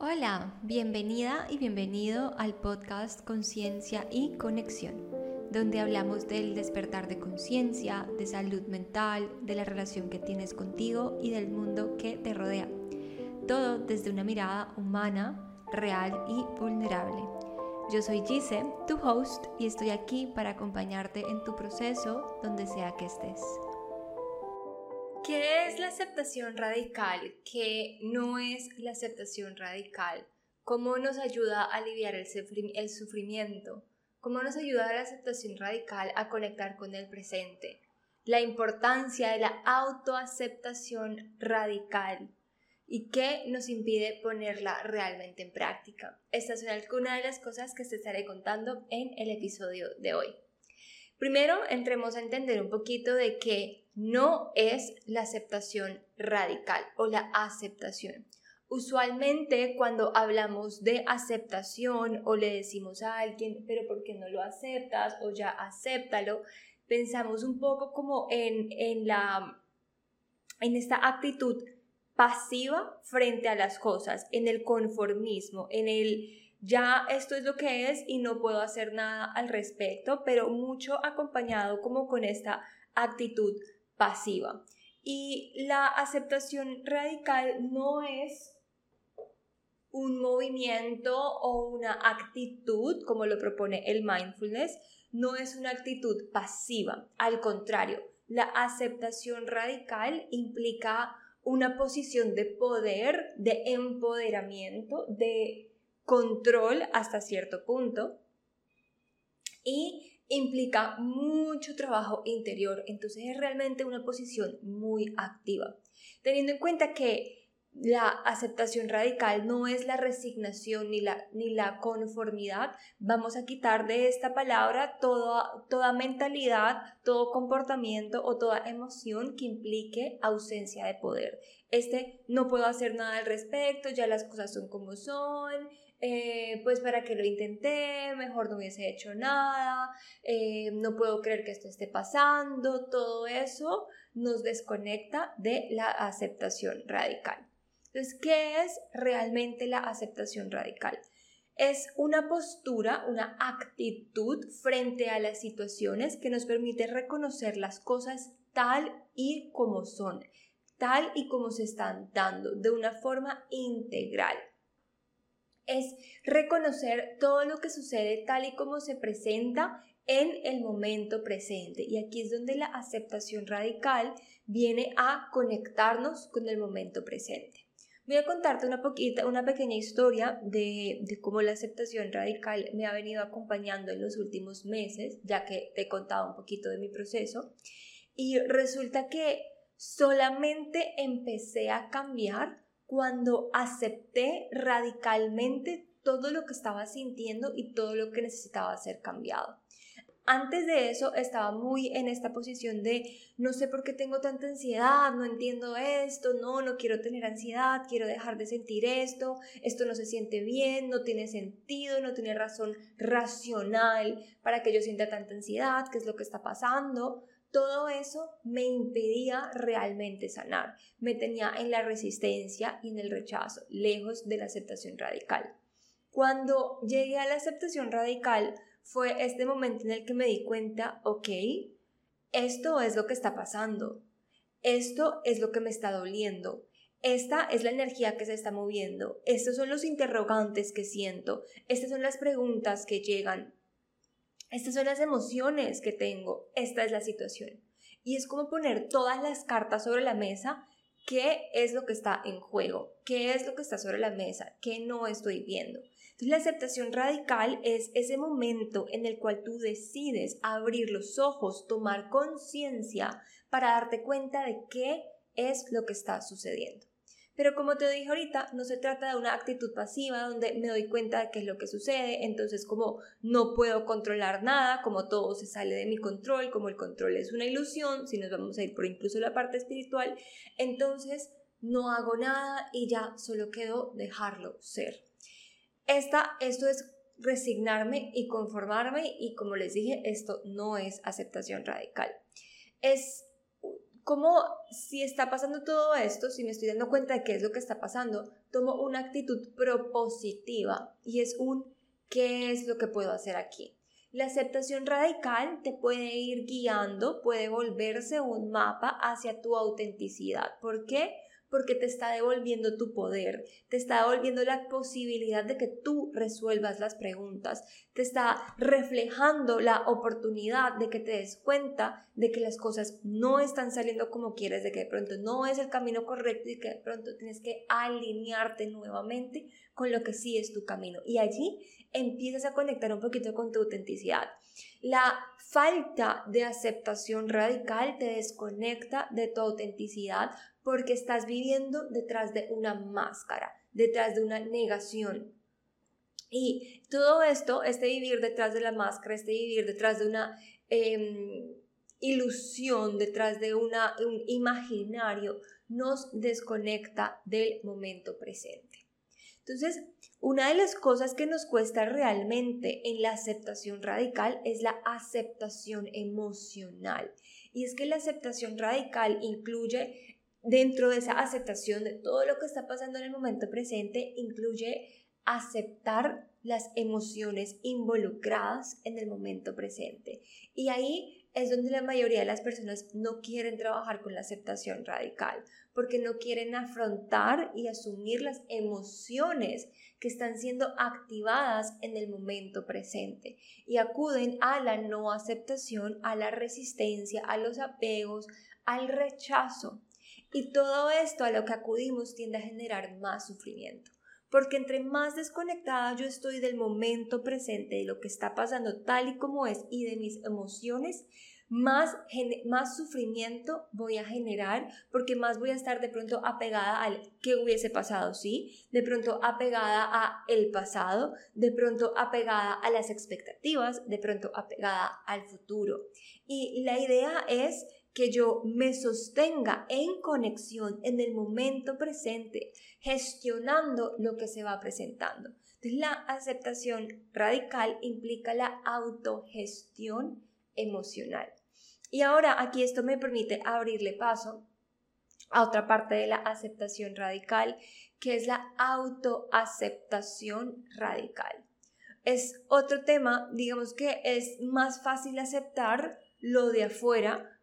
Hola, bienvenida y bienvenido al podcast Conciencia y Conexión, donde hablamos del despertar de conciencia, de salud mental, de la relación que tienes contigo y del mundo que te rodea. Todo desde una mirada humana, real y vulnerable. Yo soy Gise, tu host, y estoy aquí para acompañarte en tu proceso donde sea que estés. ¿Qué es la aceptación radical? ¿Qué no es la aceptación radical? ¿Cómo nos ayuda a aliviar el, sufrimiento? ¿Cómo nos ayuda la aceptación radical a conectar con el presente? La importancia de la autoaceptación radical y qué nos impide ponerla realmente en práctica. Estas son algunas de las cosas que te estaré contando en el episodio de hoy. Primero, entremos a entender un poquito de qué no es la aceptación radical o la aceptación. Usualmente cuando hablamos de aceptación o le decimos a alguien, pero ¿por qué no lo aceptas? o ya acéptalo, pensamos un poco como en, en, la, en esta actitud pasiva frente a las cosas, en el conformismo, en el ya esto es lo que es y no puedo hacer nada al respecto, pero mucho acompañado como con esta actitud pasiva. Y la aceptación radical no es un movimiento o una actitud, como lo propone el mindfulness, no es una actitud pasiva. Al contrario, la aceptación radical implica una posición de poder, de empoderamiento, de control hasta cierto punto y implica mucho trabajo interior, entonces es realmente una posición muy activa. Teniendo en cuenta que la aceptación radical no es la resignación ni la, ni la conformidad, vamos a quitar de esta palabra toda, toda mentalidad, todo comportamiento o toda emoción que implique ausencia de poder. Este no puedo hacer nada al respecto, ya las cosas son como son, eh, pues para que lo intenté, mejor no hubiese hecho nada, eh, no puedo creer que esto esté pasando, todo eso nos desconecta de la aceptación radical. Entonces, ¿qué es realmente la aceptación radical? Es una postura, una actitud frente a las situaciones que nos permite reconocer las cosas tal y como son, tal y como se están dando, de una forma integral es reconocer todo lo que sucede tal y como se presenta en el momento presente. Y aquí es donde la aceptación radical viene a conectarnos con el momento presente. Voy a contarte una, poquita, una pequeña historia de, de, cómo la aceptación radical me ha venido acompañando en los últimos meses, ya que te he contado un poquito de mi proceso. Y resulta que solamente empecé a cambiar cuando acepté radicalmente todo lo que estaba sintiendo y todo lo que necesitaba ser cambiado. Antes de eso estaba muy en esta posición de no sé por qué tengo tanta ansiedad, no entiendo esto, no, no quiero tener ansiedad, quiero dejar de sentir esto, esto no se siente bien, no tiene sentido, no tiene razón racional para que yo sienta tanta ansiedad, qué es lo que está pasando. Todo eso me impedía realmente sanar, me tenía en la resistencia y en el rechazo, lejos de la aceptación radical. Cuando llegué a la aceptación radical fue este momento en el que me di cuenta, ok, esto es lo que está pasando, esto es lo que me está doliendo, esta es la energía que se está moviendo, estos son los interrogantes que siento, estas son las preguntas que llegan, estas son las emociones que tengo, esta es la situación. Y es como poner todas las cartas sobre la mesa, qué es lo que está en juego, qué es lo que está sobre la mesa, qué no estoy viendo. Entonces la aceptación radical es ese momento en el cual tú decides abrir los ojos, tomar conciencia para darte cuenta de qué es lo que está sucediendo. Pero como te dije ahorita, no se trata de una actitud pasiva donde me doy cuenta de qué es lo que sucede, entonces como no puedo controlar nada, como todo se sale de mi control, como el control es una ilusión, si nos vamos a ir por incluso la parte espiritual, entonces no hago nada y ya solo quedo dejarlo ser. Esta, esto es resignarme y conformarme y como les dije, esto no es aceptación radical. Es como si está pasando todo esto, si me estoy dando cuenta de qué es lo que está pasando, tomo una actitud propositiva y es un ¿qué es lo que puedo hacer aquí? La aceptación radical te puede ir guiando, puede volverse un mapa hacia tu autenticidad. ¿Por qué? Porque te está devolviendo tu poder, te está devolviendo la posibilidad de que tú resuelvas las preguntas, te está reflejando la oportunidad de que te des cuenta de que las cosas no están saliendo como quieres, de que de pronto no es el camino correcto y que de pronto tienes que alinearte nuevamente con lo que sí es tu camino. Y allí empiezas a conectar un poquito con tu autenticidad. La falta de aceptación radical te desconecta de tu autenticidad porque estás viviendo detrás de una máscara, detrás de una negación. Y todo esto, este vivir detrás de la máscara, este vivir detrás de una em, ilusión, detrás de una, un imaginario, nos desconecta del momento presente. Entonces, una de las cosas que nos cuesta realmente en la aceptación radical es la aceptación emocional. Y es que la aceptación radical incluye dentro de esa aceptación de todo lo que está pasando en el momento presente, incluye aceptar las emociones involucradas en el momento presente. Y ahí es donde la mayoría de las personas no quieren trabajar con la aceptación radical, porque no quieren afrontar y asumir las emociones que están siendo activadas en el momento presente y acuden a la no aceptación, a la resistencia, a los apegos, al rechazo. Y todo esto a lo que acudimos tiende a generar más sufrimiento. Porque entre más desconectada yo estoy del momento presente, de lo que está pasando tal y como es y de mis emociones, más, más sufrimiento voy a generar porque más voy a estar de pronto apegada al que hubiese pasado, ¿sí? De pronto apegada a el pasado, de pronto apegada a las expectativas, de pronto apegada al futuro. Y la idea es que yo me sostenga en conexión en el momento presente, gestionando lo que se va presentando. Entonces, la aceptación radical implica la autogestión emocional. Y ahora aquí esto me permite abrirle paso a otra parte de la aceptación radical, que es la autoaceptación radical. Es otro tema, digamos que es más fácil aceptar lo de afuera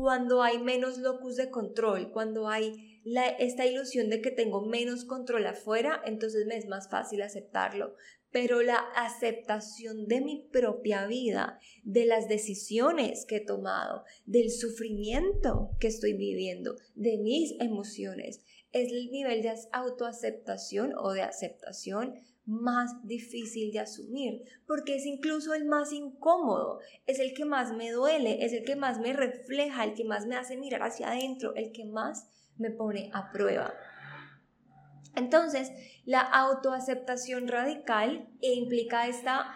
cuando hay menos locus de control, cuando hay esta ilusión de que tengo menos control afuera, entonces me es más fácil aceptarlo. Pero la aceptación de mi propia vida, de las decisiones que he tomado, del sufrimiento que estoy viviendo, de mis emociones, es el nivel de autoaceptación o de aceptación más difícil de asumir, porque es incluso el más incómodo, es el que más me duele, es el que más me refleja, el que más me hace mirar hacia adentro, el que más me pone a prueba. Entonces, la autoaceptación radical implica esta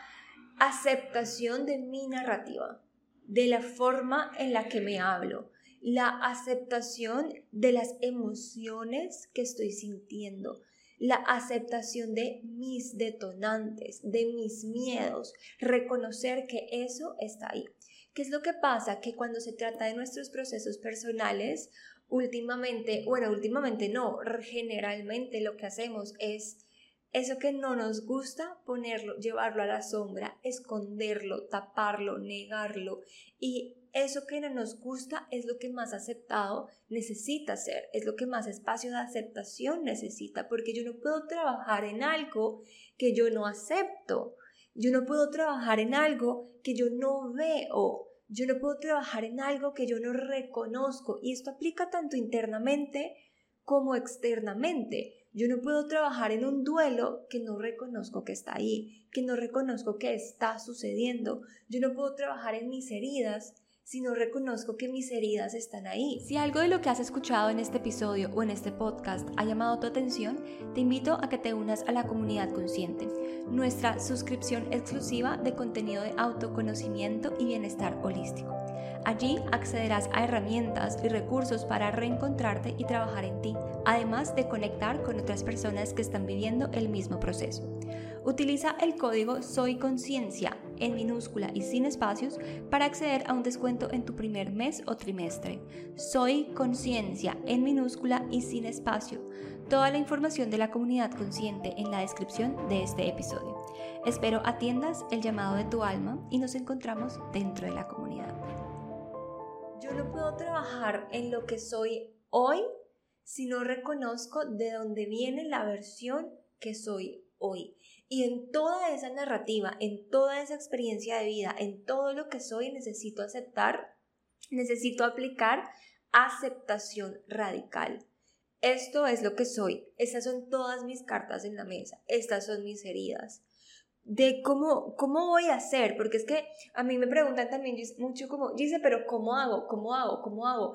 aceptación de mi narrativa, de la forma en la que me hablo, la aceptación de las emociones que estoy sintiendo, la aceptación de mis detonantes, de mis miedos, reconocer que eso está ahí. ¿Qué es lo que pasa? Que cuando se trata de nuestros procesos personales, últimamente, bueno, últimamente no, generalmente lo que hacemos es eso que no nos gusta, ponerlo, llevarlo a la sombra, esconderlo, taparlo, negarlo y eso que no nos gusta es lo que más aceptado necesita ser, es lo que más espacio de aceptación necesita, porque yo no puedo trabajar en algo que yo no acepto, yo no puedo trabajar en algo que yo no veo, yo no puedo trabajar en algo que yo no reconozco, y esto aplica tanto internamente como externamente. Yo no puedo trabajar en un duelo que no reconozco que está ahí, que no reconozco que está sucediendo. Yo no puedo trabajar en mis heridas si no reconozco que mis heridas están ahí. Si algo de lo que has escuchado en este episodio o en este podcast ha llamado tu atención, te invito a que te unas a la comunidad consciente, nuestra suscripción exclusiva de contenido de autoconocimiento y bienestar holístico. Allí accederás a herramientas y recursos para reencontrarte y trabajar en ti, además de conectar con otras personas que están viviendo el mismo proceso. Utiliza el código Soy Conciencia en minúscula y sin espacios para acceder a un descuento en tu primer mes o trimestre. Soy Conciencia en minúscula y sin espacio. Toda la información de la comunidad consciente en la descripción de este episodio. Espero atiendas el llamado de tu alma y nos encontramos dentro de la comunidad. Yo no puedo trabajar en lo que soy hoy si no reconozco de dónde viene la versión que soy hoy. Y en toda esa narrativa, en toda esa experiencia de vida, en todo lo que soy, necesito aceptar, necesito aplicar aceptación radical. Esto es lo que soy. Estas son todas mis cartas en la mesa. Estas son mis heridas. De cómo, cómo voy a hacer, porque es que a mí me preguntan también mucho como, dice, pero ¿cómo hago? ¿Cómo hago? ¿Cómo hago?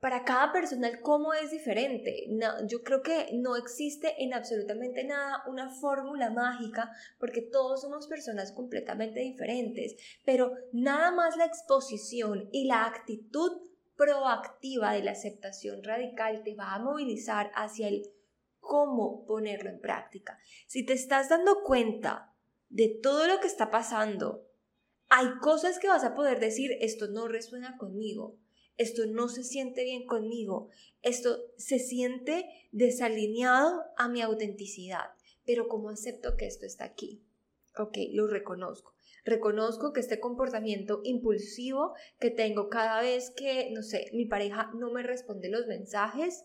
Para cada persona el cómo es diferente. yo creo que no existe en absolutamente nada una fórmula mágica porque todos somos personas completamente diferentes, pero nada más la exposición y la actitud proactiva de la aceptación radical te va a movilizar hacia el cómo ponerlo en práctica. Si te estás dando cuenta de todo lo que está pasando, hay cosas que vas a poder decir, esto no resuena conmigo esto no se siente bien conmigo, esto se siente desalineado a mi autenticidad, pero ¿cómo acepto que esto está aquí? Ok, lo reconozco. Reconozco que este comportamiento impulsivo que tengo cada vez que, no sé, mi pareja no me responde los mensajes,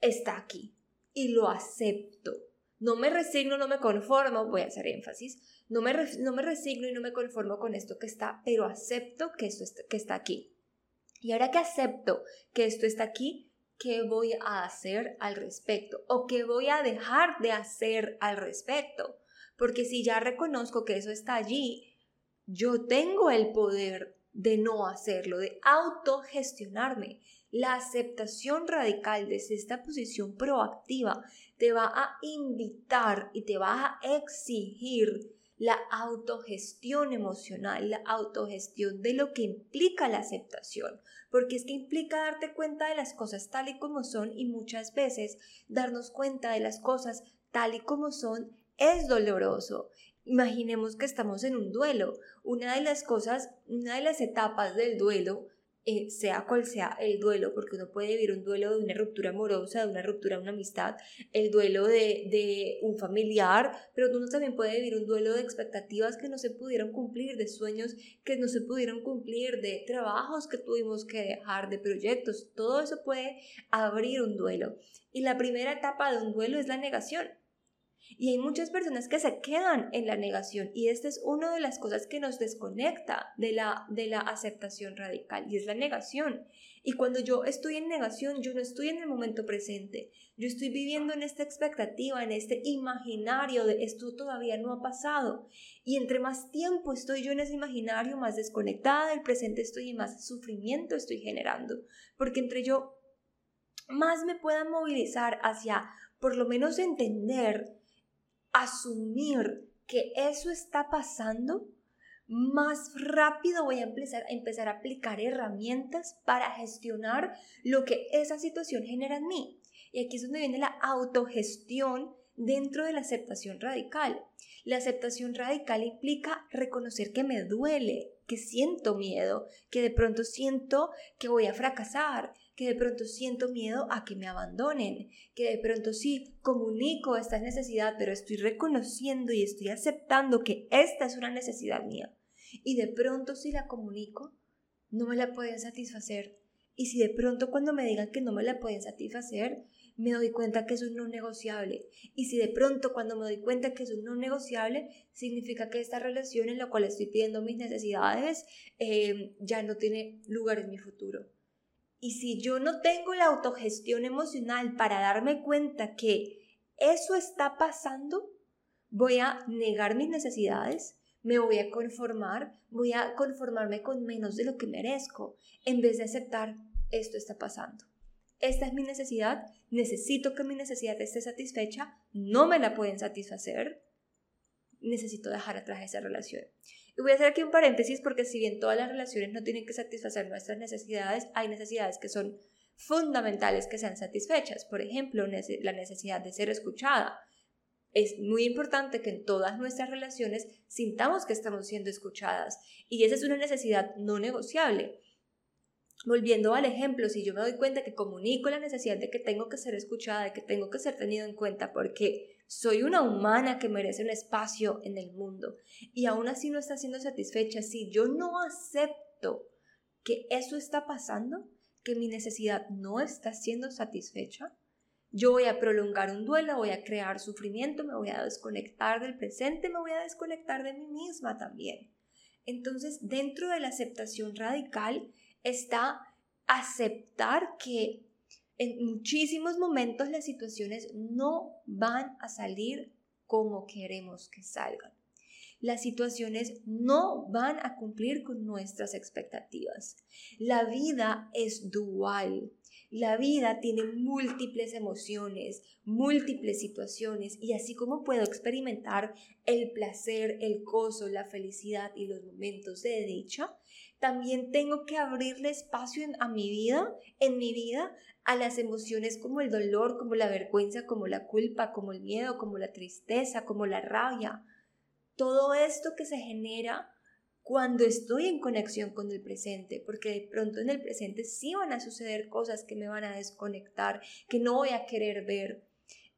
está aquí y lo acepto. No me resigno, no me conformo, voy a hacer énfasis, no me, no me resigno y no me conformo con esto que está, pero acepto que esto que está aquí. Y ahora que acepto que esto está aquí, ¿qué voy a hacer al respecto? ¿O qué voy a dejar de hacer al respecto? Porque si ya reconozco que eso está allí, yo tengo el poder de no hacerlo, de autogestionarme. La aceptación radical desde esta posición proactiva te va a invitar y te va a exigir la autogestión emocional, la autogestión de lo que implica la aceptación, porque es que implica darte cuenta de las cosas tal y como son y muchas veces darnos cuenta de las cosas tal y como son es doloroso. Imaginemos que estamos en un duelo. Una de las cosas, una de las etapas del duelo eh, sea cual sea el duelo, porque uno puede vivir un duelo de una ruptura amorosa, de una ruptura de una amistad, el duelo de, de un familiar, pero uno también puede vivir un duelo de expectativas que no se pudieron cumplir, de sueños que no se pudieron cumplir, de trabajos que tuvimos que dejar, de proyectos, todo eso puede abrir un duelo. Y la primera etapa de un duelo es la negación. Y hay muchas personas que se quedan en la negación y esta es una de las cosas que nos desconecta de la, de la aceptación radical y es la negación. Y cuando yo estoy en negación, yo no estoy en el momento presente. Yo estoy viviendo en esta expectativa, en este imaginario de esto todavía no ha pasado. Y entre más tiempo estoy yo en ese imaginario, más desconectada del presente estoy y más sufrimiento estoy generando. Porque entre yo más me pueda movilizar hacia por lo menos entender asumir que eso está pasando, más rápido voy a empezar, a empezar a aplicar herramientas para gestionar lo que esa situación genera en mí. Y aquí es donde viene la autogestión dentro de la aceptación radical. La aceptación radical implica reconocer que me duele, que siento miedo, que de pronto siento que voy a fracasar, que de pronto siento miedo a que me abandonen, que de pronto sí comunico esta necesidad, pero estoy reconociendo y estoy aceptando que esta es una necesidad mía. Y de pronto si la comunico, no me la pueden satisfacer. Y si de pronto cuando me digan que no me la pueden satisfacer, me doy cuenta que es un no negociable. Y si de pronto cuando me doy cuenta que es un no negociable, significa que esta relación en la cual estoy pidiendo mis necesidades eh, ya no tiene lugar en mi futuro. Y si yo no tengo la autogestión emocional para darme cuenta que eso está pasando, voy a negar mis necesidades, me voy a conformar, voy a conformarme con menos de lo que merezco, en vez de aceptar esto está pasando. Esta es mi necesidad, necesito que mi necesidad esté satisfecha, no me la pueden satisfacer, necesito dejar atrás esa relación. Y voy a hacer aquí un paréntesis porque si bien todas las relaciones no tienen que satisfacer nuestras necesidades, hay necesidades que son fundamentales que sean satisfechas. Por ejemplo, la necesidad de ser escuchada. es muy importante que en todas nuestras relaciones sintamos que estamos siendo escuchadas y esa es una necesidad no negociable. Volviendo al ejemplo, si yo me doy cuenta que comunico la necesidad de que tengo que ser escuchada, de que tengo que ser tenido en cuenta porque soy una humana que merece un espacio en el mundo y aún así no está siendo satisfecha, si yo no acepto que eso está pasando, que mi necesidad no está siendo satisfecha, yo voy a prolongar un duelo, voy a crear sufrimiento, me voy a desconectar del presente, me voy a desconectar de mí misma también. Entonces, dentro de la aceptación radical está aceptar que en muchísimos momentos las situaciones no van a salir como queremos que salgan. Las situaciones no van a cumplir con nuestras expectativas. La vida es dual. La vida tiene múltiples emociones, múltiples situaciones y así como puedo experimentar el placer, el gozo, la felicidad y los momentos de dicha, también tengo que abrirle espacio a mi vida, en mi vida, a las emociones como el dolor, como la vergüenza, como la culpa, como el miedo, como la tristeza, como la rabia. Todo esto que se genera cuando estoy en conexión con el presente, porque de pronto en el presente sí van a suceder cosas que me van a desconectar, que no voy a querer ver,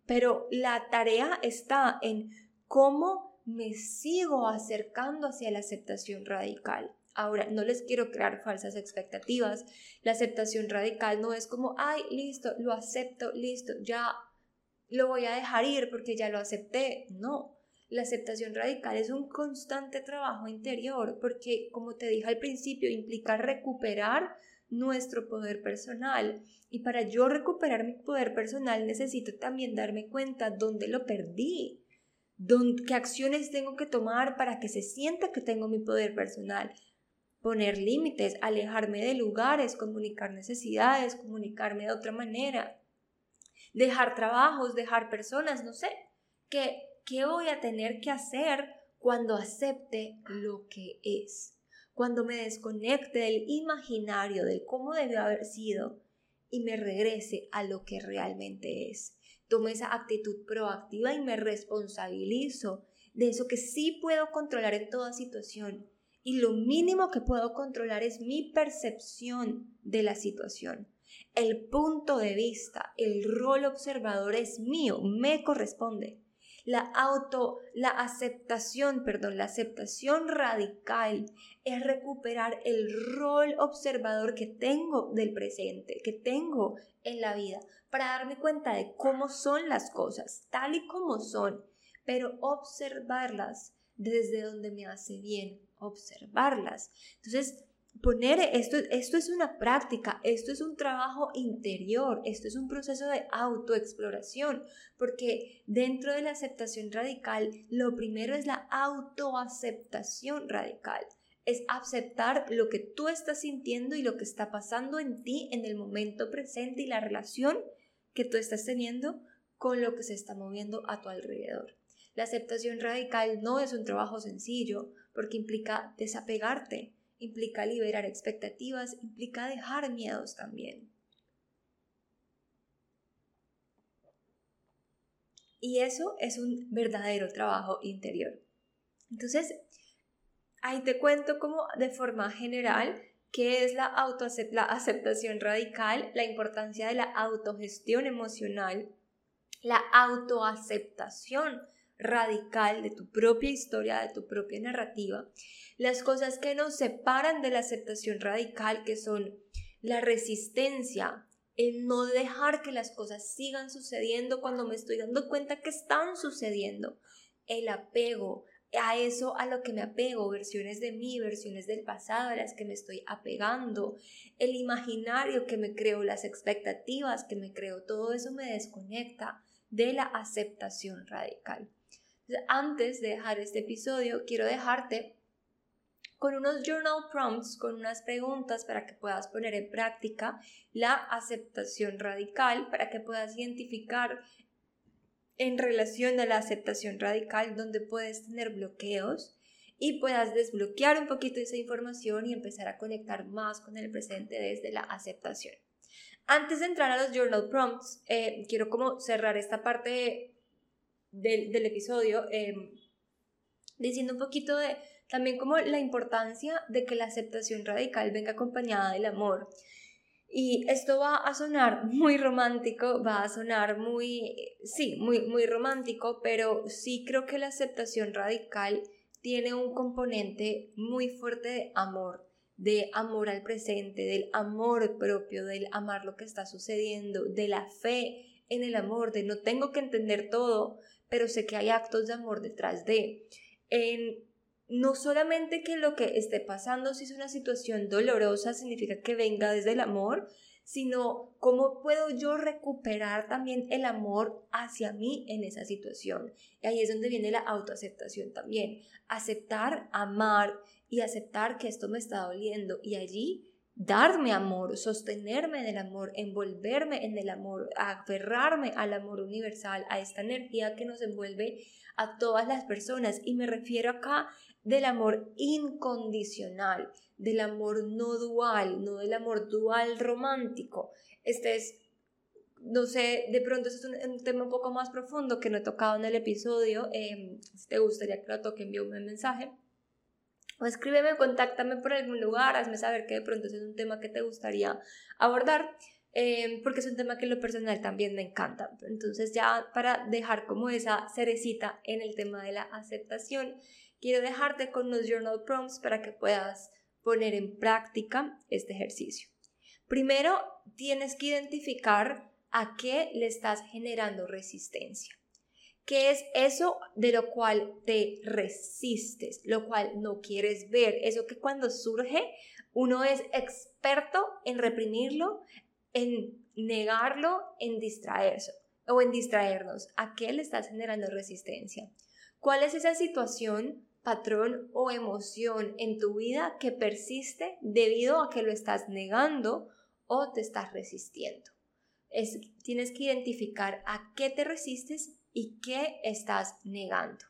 pero la tarea está en cómo me sigo acercando hacia la aceptación radical. Ahora, no les quiero crear falsas expectativas. La aceptación radical no es como, ay, listo, lo acepto, listo, ya lo voy a dejar ir porque ya lo acepté. No, la aceptación radical es un constante trabajo interior porque, como te dije al principio, implica recuperar nuestro poder personal. Y para yo recuperar mi poder personal necesito también darme cuenta dónde lo perdí, qué acciones tengo que tomar para que se sienta que tengo mi poder personal. Poner límites, alejarme de lugares, comunicar necesidades, comunicarme de otra manera. Dejar trabajos, dejar personas, no sé, que ¿Qué voy a tener que hacer cuando acepte lo que es? Cuando me desconecte del imaginario, del cómo debió haber sido y me regrese a lo que realmente es. Tomo esa actitud proactiva y me responsabilizo de eso que sí puedo controlar en toda situación. Y lo mínimo que puedo controlar es mi percepción de la situación. El punto de vista, el rol observador es mío, me corresponde la auto, la aceptación, perdón, la aceptación radical es recuperar el rol observador que tengo del presente, que tengo en la vida, para darme cuenta de cómo son las cosas, tal y como son, pero observarlas desde donde me hace bien observarlas. Entonces, poner esto, esto es una práctica, esto es un trabajo interior, esto es un proceso de autoexploración, porque dentro de la aceptación radical, lo primero es la autoaceptación radical. Es aceptar lo que tú estás sintiendo y lo que está pasando en ti en el momento presente y la relación que tú estás teniendo con lo que se está moviendo a tu alrededor. La aceptación radical no es un trabajo sencillo porque implica desapegarte, implica liberar expectativas, implica dejar miedos también. Y eso es un verdadero trabajo interior. Entonces, ahí te cuento como de forma general qué es la, la aceptación radical, la importancia de la autogestión emocional, la autoaceptación radical de tu propia historia, de tu propia narrativa las cosas que nos separan de la aceptación radical, que son la resistencia, el no dejar que las cosas sigan sucediendo cuando me estoy dando cuenta que están sucediendo, el apego, a eso a lo que me apego, versiones de mí, versiones del pasado a las que me estoy apegando, el imaginario que me creo, las expectativas que me creo, todo eso me desconecta de la aceptación radical. Antes de dejar este episodio, quiero dejarte con unos journal prompts, con unas preguntas para que puedas poner en práctica la aceptación radical, para que puedas identificar en relación a la aceptación radical donde puedes tener bloqueos y puedas desbloquear un poquito esa información y empezar a conectar más con el presente desde la aceptación. Antes de entrar a los journal prompts, eh, quiero como cerrar esta parte del, episodio, em, diciendo un poquito de también como la importancia de que la aceptación radical venga acompañada del amor. Y esto va a sonar muy romántico, va a sonar muy, sí, muy, muy romántico, pero sí creo que la aceptación radical tiene un componente muy fuerte de amor, de amor al presente, del amor propio, del amar lo que está sucediendo, de la fe en el amor, de no tengo que entender todo, pero sé que hay actos de amor detrás de. En no solamente que lo que esté pasando si es una situación dolorosa significa que venga desde el amor, sino cómo puedo yo recuperar también el amor hacia mí en esa situación. Y ahí es donde viene la autoaceptación también. Aceptar, amar y aceptar que esto me está doliendo y allí darme amor, sostenerme en el amor, envolverme en el amor, aferrarme al amor universal, a esta energía que nos envuelve a todas las personas. Y me refiero acá del amor incondicional, del amor no dual, no del amor dual romántico. Este es, no sé, de pronto es un, tema un poco más profundo que no he tocado en el episodio. Em, si te gustaría que lo toque, envíame un mensaje. O escríbeme, contáctame por algún lugar, hazme saber que de pronto es un tema que te gustaría abordar. Em, porque es un tema que en lo personal también me encanta. Entonces ya para dejar como esa cerecita en el tema de la aceptación, quiero dejarte con los journal prompts para que puedas poner en práctica este ejercicio. Primero, tienes que identificar a qué le estás generando resistencia. ¿Qué es eso de lo cual te resistes, lo cual no quieres ver? Eso que cuando surge uno es experto en reprimirlo, en negarlo, en distraerse o en distraernos. ¿A qué le estás generando resistencia? ¿Cuál es esa situación patrón o emoción en tu vida que persiste debido a que lo estás negando o te estás resistiendo. Es, tienes que identificar a qué te resistes y qué estás negando.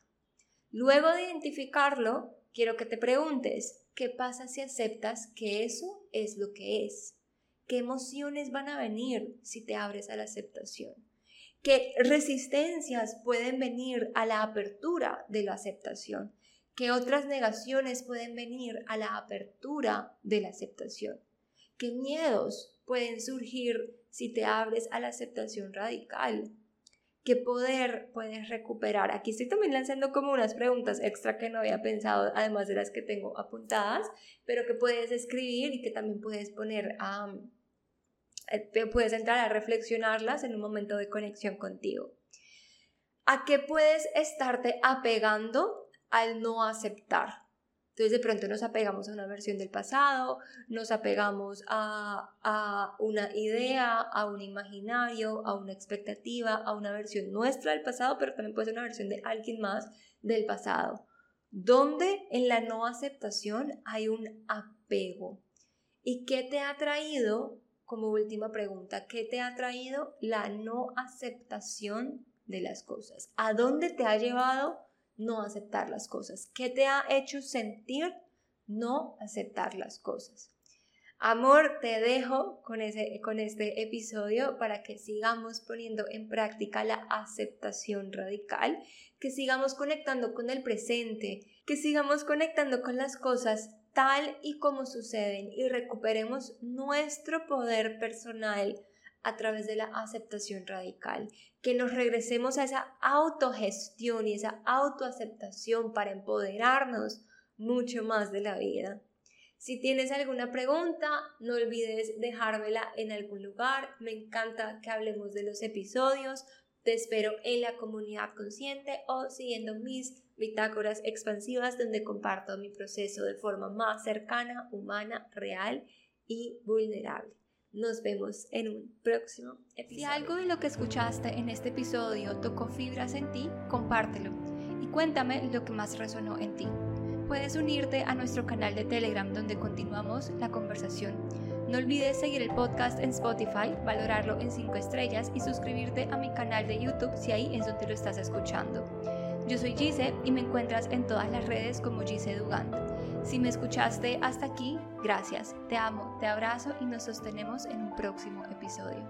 Luego de identificarlo, quiero que te preguntes, ¿qué pasa si aceptas que eso es lo que es? ¿Qué emociones van a venir si te abres a la aceptación? ¿Qué resistencias pueden venir a la apertura de la aceptación? ¿Qué otras negaciones pueden venir a la apertura de la aceptación? ¿Qué miedos pueden surgir si te abres a la aceptación radical? ¿Qué poder puedes recuperar? Aquí estoy también lanzando como unas preguntas extra que no había pensado, además de las que tengo apuntadas, pero que puedes escribir y que también puedes poner a... Eh, puedes entrar a reflexionarlas en un momento de conexión contigo. ¿A qué puedes estarte apegando al no aceptar. Entonces de pronto nos apegamos a una versión del pasado, nos apegamos a, una idea, a un imaginario, a una expectativa, a una versión nuestra del pasado, pero también puede ser una versión de alguien más del pasado. Donde en la no aceptación hay un apego. ¿Y qué te ha traído, como última pregunta, qué te ha traído la no aceptación de las cosas? ¿A dónde te ha llevado no aceptar las cosas? ¿Qué te ha hecho sentir no aceptar las cosas? Amor, te dejo con, ese, con este episodio para que sigamos poniendo en práctica la aceptación radical, que sigamos conectando con el presente, que sigamos conectando con las cosas tal y como suceden y recuperemos nuestro poder personal a través de la aceptación radical, que nos regresemos a esa autogestión y esa autoaceptación para empoderarnos mucho más de la vida. Si tienes alguna pregunta, no olvides dejármela en algún lugar. Me encanta que hablemos de los episodios. Te espero en la comunidad consciente o siguiendo mis bitácoras expansivas donde comparto mi proceso de forma más cercana, humana, real y vulnerable. Nos vemos en un próximo episodio. Si algo de lo que escuchaste en este episodio tocó fibras en ti, compártelo y cuéntame lo que más resonó en ti. Puedes unirte a nuestro canal de Telegram donde continuamos la conversación. No olvides seguir el podcast en Spotify, valorarlo en 5 estrellas y suscribirte a mi canal de YouTube si ahí es donde lo estás escuchando. Yo soy Gise y me encuentras en todas las redes como Gise Dugant. Si me escuchaste hasta aquí, gracias. Te amo, te abrazo y nos sostenemos en un próximo episodio.